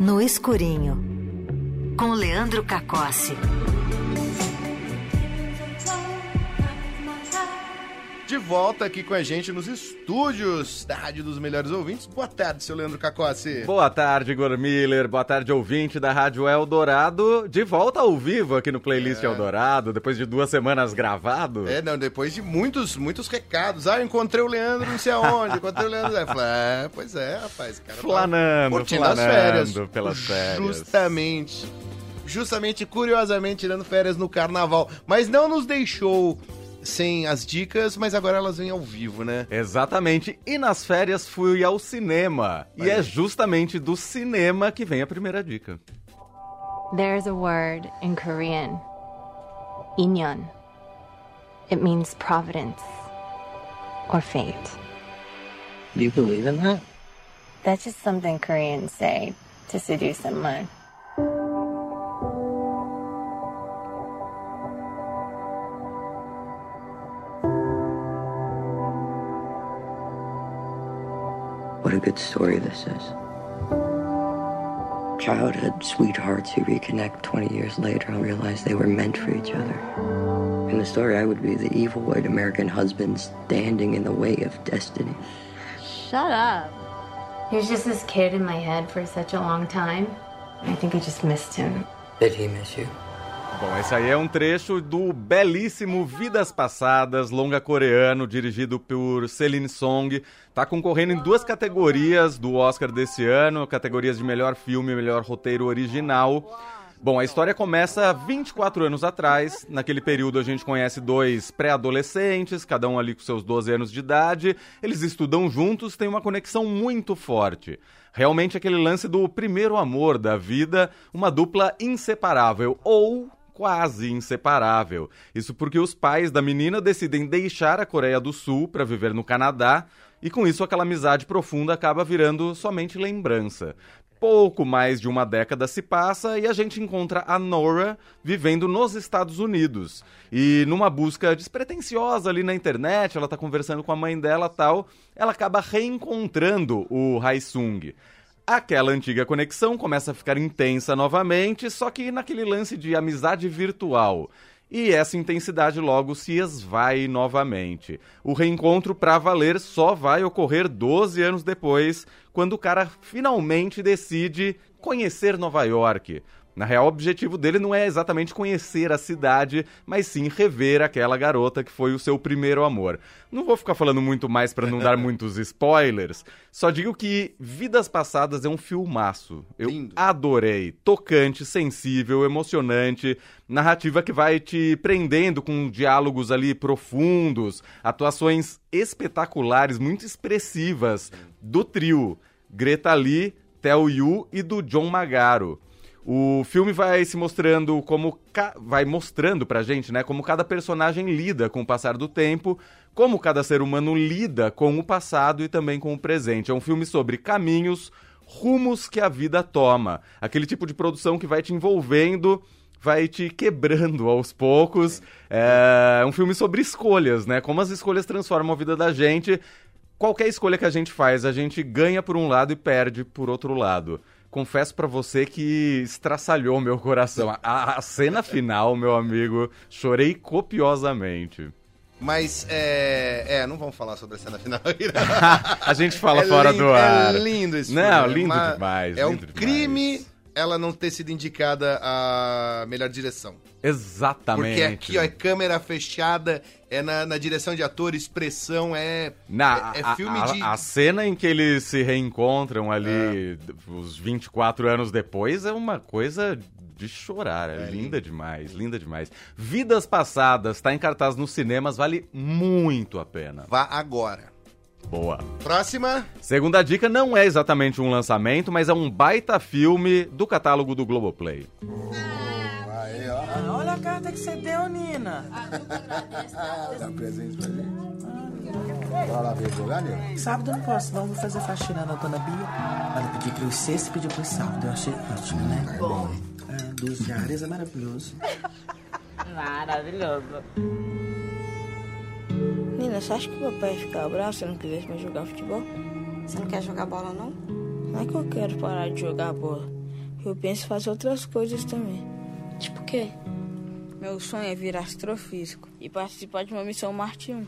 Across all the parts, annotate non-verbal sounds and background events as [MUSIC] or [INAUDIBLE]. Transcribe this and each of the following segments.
No Escurinho, com Leandro Cacossi. De volta aqui com a gente nos estúdios da Rádio dos Melhores Ouvintes. Boa tarde, seu Leandro Cacossi. Boa tarde, Igor Miller. Boa tarde, ouvinte da Rádio Eldorado. De volta ao vivo aqui no Playlist é. Eldorado, depois de duas semanas gravado. É, não, depois de muitos, muitos recados. Ah, encontrei o Leandro não sei aonde, encontrei o Leandro. falei, é, pois é, rapaz. Cara flanando, curtindo flanando as férias. pelas férias. Justamente. Justamente, curiosamente, tirando férias no carnaval. Mas não nos deixou sem as dicas, mas agora elas vêm ao vivo, né? Exatamente. E nas férias fui ao cinema. Vai e é justamente do cinema que vem a primeira dica. There's a word in Korean. Inyeon. It means providence or fate. Do you believe in that? That's just something Koreans say to seduce someone. What a good story this is. Childhood sweethearts who reconnect 20 years later and realize they were meant for each other. In the story, I would be the evil white American husband standing in the way of destiny. Shut up. He was just this kid in my head for such a long time. I think I just missed him. Did he miss you? Bom, esse aí é um trecho do belíssimo Vidas Passadas, longa coreano, dirigido por Celine Song. Tá concorrendo em duas categorias do Oscar desse ano, categorias de melhor filme e melhor roteiro original. Bom, a história começa 24 anos atrás. Naquele período a gente conhece dois pré-adolescentes, cada um ali com seus 12 anos de idade. Eles estudam juntos, têm uma conexão muito forte. Realmente aquele lance do primeiro amor da vida, uma dupla inseparável ou quase inseparável. Isso porque os pais da menina decidem deixar a Coreia do Sul para viver no Canadá, e com isso aquela amizade profunda acaba virando somente lembrança. Pouco mais de uma década se passa e a gente encontra a Nora vivendo nos Estados Unidos. E numa busca despretensiosa ali na internet, ela tá conversando com a mãe dela tal, ela acaba reencontrando o Haisung. Aquela antiga conexão começa a ficar intensa novamente, só que naquele lance de amizade virtual. E essa intensidade logo se esvai novamente. O reencontro para valer só vai ocorrer 12 anos depois, quando o cara finalmente decide conhecer Nova York. Na real, o objetivo dele não é exatamente conhecer a cidade, mas sim rever aquela garota que foi o seu primeiro amor. Não vou ficar falando muito mais para não dar [LAUGHS] muitos spoilers, só digo que Vidas Passadas é um filmaço. Eu Lindo. adorei. Tocante, sensível, emocionante, narrativa que vai te prendendo com diálogos ali profundos, atuações espetaculares, muito expressivas do trio Greta Lee, Theo Yu e do John Magaro. O filme vai se mostrando como vai mostrando pra gente, né, como cada personagem lida com o passar do tempo, como cada ser humano lida com o passado e também com o presente. É um filme sobre caminhos, rumos que a vida toma. Aquele tipo de produção que vai te envolvendo, vai te quebrando aos poucos. É um filme sobre escolhas, né? Como as escolhas transformam a vida da gente. Qualquer escolha que a gente faz, a gente ganha por um lado e perde por outro lado confesso para você que estraçalhou meu coração. A, a, cena final, meu amigo, chorei copiosamente. Mas, é, é, não vamos falar sobre a cena final. [LAUGHS] a gente fala é fora lindo, do ar. É lindo isso. Não, lindo demais. É lindo um demais. crime ela não ter sido indicada a melhor direção. Exatamente. Porque aqui, ó, é câmera fechada, é na, na direção de ator, expressão, é. Na, é, é filme a, de. A cena em que eles se reencontram ali, é. os 24 anos depois, é uma coisa de chorar. É, é linda demais, linda demais. Vidas Passadas, está em cartaz nos cinemas, vale muito a pena. Vá agora. Boa. Próxima. Segunda dica não é exatamente um lançamento, mas é um baita filme do catálogo do Globoplay. Aí, ó. Ah, olha a carta que você deu, Nina. Dá um presente pra gente. Bora lá ver jogar, Nina? Sábado eu não posso, não. Vou fazer faxina na dona Bia. Ela pediu pro sexto e pediu pro sábado. Eu achei ótimo, né? É bom. É, duas diárias é maravilhoso. Maravilhoso. Você acha que o papai ia ficar bravo se eu não quisesse mais jogar futebol? Você não quer jogar bola, não? Não é que eu quero parar de jogar bola. eu penso em fazer outras coisas também. Tipo o quê? Meu sonho é virar astrofísico e participar de uma missão Marte 1.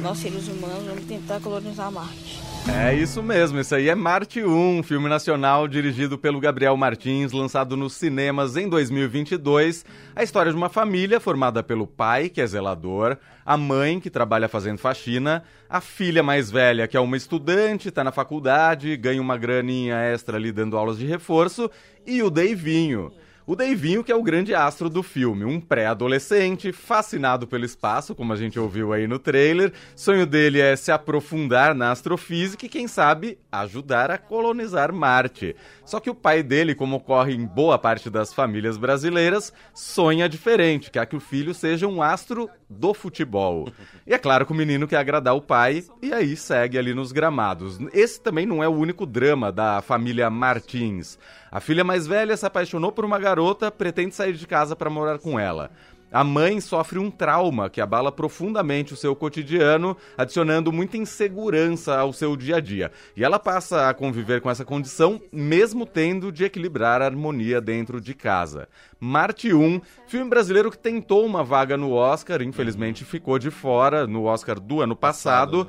Nós, seres humanos, vamos tentar colonizar Marte. É isso mesmo, isso aí é Marte 1, filme nacional dirigido pelo Gabriel Martins, lançado nos cinemas em 2022. A história de uma família formada pelo pai, que é zelador, a mãe, que trabalha fazendo faxina, a filha mais velha, que é uma estudante, está na faculdade, ganha uma graninha extra ali dando aulas de reforço, e o Deivinho. O Deivinho, que é o grande astro do filme, um pré-adolescente, fascinado pelo espaço, como a gente ouviu aí no trailer. Sonho dele é se aprofundar na astrofísica e, quem sabe, ajudar a colonizar Marte. Só que o pai dele, como ocorre em boa parte das famílias brasileiras, sonha diferente, quer que o filho seja um astro do futebol. E é claro que o menino quer agradar o pai e aí segue ali nos gramados. Esse também não é o único drama da família Martins. A filha mais velha se apaixonou por uma garota, pretende sair de casa para morar com ela. A mãe sofre um trauma que abala profundamente o seu cotidiano, adicionando muita insegurança ao seu dia a dia. E ela passa a conviver com essa condição, mesmo tendo de equilibrar a harmonia dentro de casa. Marte 1, filme brasileiro que tentou uma vaga no Oscar, infelizmente ficou de fora no Oscar do ano passado.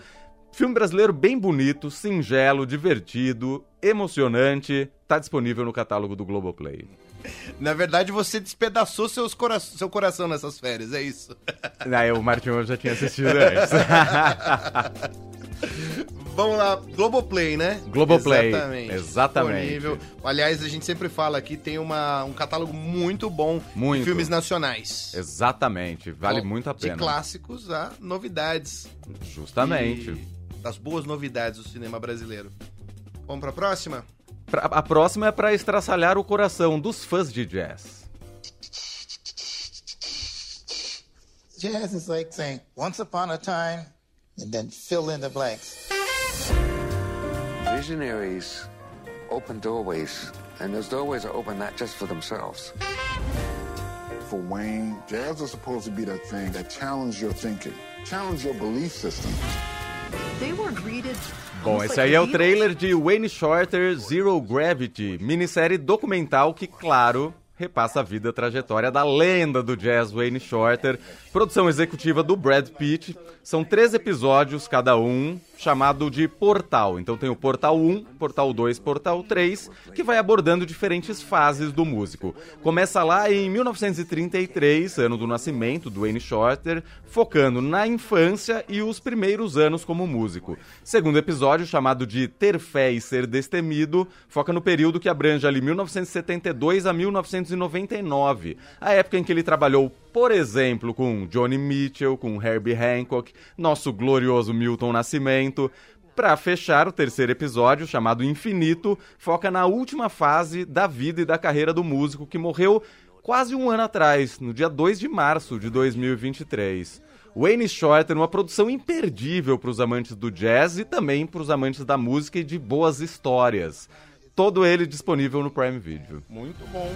Filme brasileiro bem bonito, singelo, divertido, emocionante, tá disponível no catálogo do Globoplay. Na verdade, você despedaçou seus cora seu coração nessas férias, é isso. Aí o Martinho já tinha assistido [LAUGHS] antes. Vamos lá, Globoplay, né? Globoplay, Exatamente. exatamente. Disponível. Aliás, a gente sempre fala aqui, tem uma, um catálogo muito bom Muito. de filmes nacionais. Exatamente, vale muito a pena. De clássicos a novidades. Justamente. E das boas novidades do cinema brasileiro. Vamos pra próxima? Pra- A próxima é pra estraçalhar o coração dos fãs de jazz. Jazz is like saying once upon a time and then fill in the blanks. Visionaries open doorways, and those doorways are open not just for themselves. For Wayne, jazz is supposed to be that thing that challenges your thinking, challenge your belief system. Bom, esse aí é o trailer de Wayne Shorter Zero Gravity, minissérie documental que, claro, repassa a vida e a trajetória da lenda do jazz Wayne Shorter. Produção executiva do Brad Pitt. São três episódios cada um, chamado de Portal. Então tem o Portal 1, Portal 2, Portal 3, que vai abordando diferentes fases do músico. Começa lá em 1933, ano do nascimento do Wayne Shorter, focando na infância e os primeiros anos como músico. Segundo episódio, chamado de Ter Fé e Ser Destemido, foca no período que abrange ali 1972 a 1999, a época em que ele trabalhou, por exemplo, com Johnny Mitchell, com Herbie Hancock, nosso glorioso Milton Nascimento. Para fechar, o terceiro episódio, chamado Infinito, foca na última fase da vida e da carreira do músico que morreu quase um ano atrás, no dia 2 de março de 2023. Wayne Shorter, uma produção imperdível para os amantes do jazz e também para os amantes da música e de boas histórias. Todo ele disponível no Prime Video. Muito bom.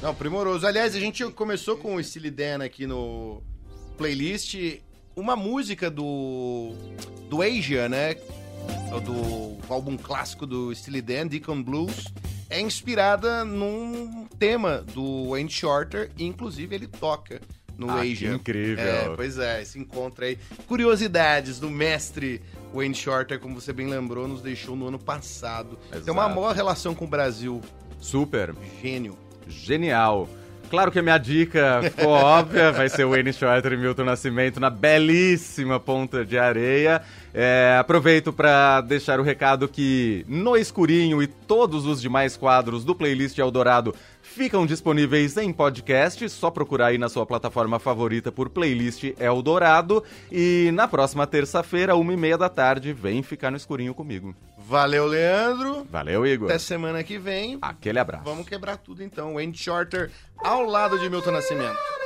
Não, primoroso. Aliás, a gente começou com o Steely Dan aqui no playlist. Uma música do. do Asia, né? Do álbum clássico do Steely Dan, Deacon Blues. É inspirada num tema do Wayne Shorter. E, inclusive, ele toca no Ah, que Asia. incrível. É, pois é, esse encontro aí. Curiosidades do mestre Wayne Shorter, como você bem lembrou, nos deixou no ano passado. Tem uma Exato. maior relação com o Brasil. Super. Gênio. Genial. Claro que a minha dica ficou [LAUGHS] óbvia, vai ser Wayne Shorter e Milton Nascimento na belíssima Ponta de Areia. É, aproveito para deixar o recado que No Escurinho e todos os demais quadros do playlist Eldorado ficam disponíveis em podcast, só procurar aí na sua plataforma favorita por playlist Eldorado. E na próxima terça-feira, uma e meia da tarde, vem ficar no escurinho comigo. Valeu, Leandro. Valeu, Igor. Até semana que vem. Aquele abraço. Vamos quebrar tudo então. Wayne Shorter ao lado de Milton Nascimento.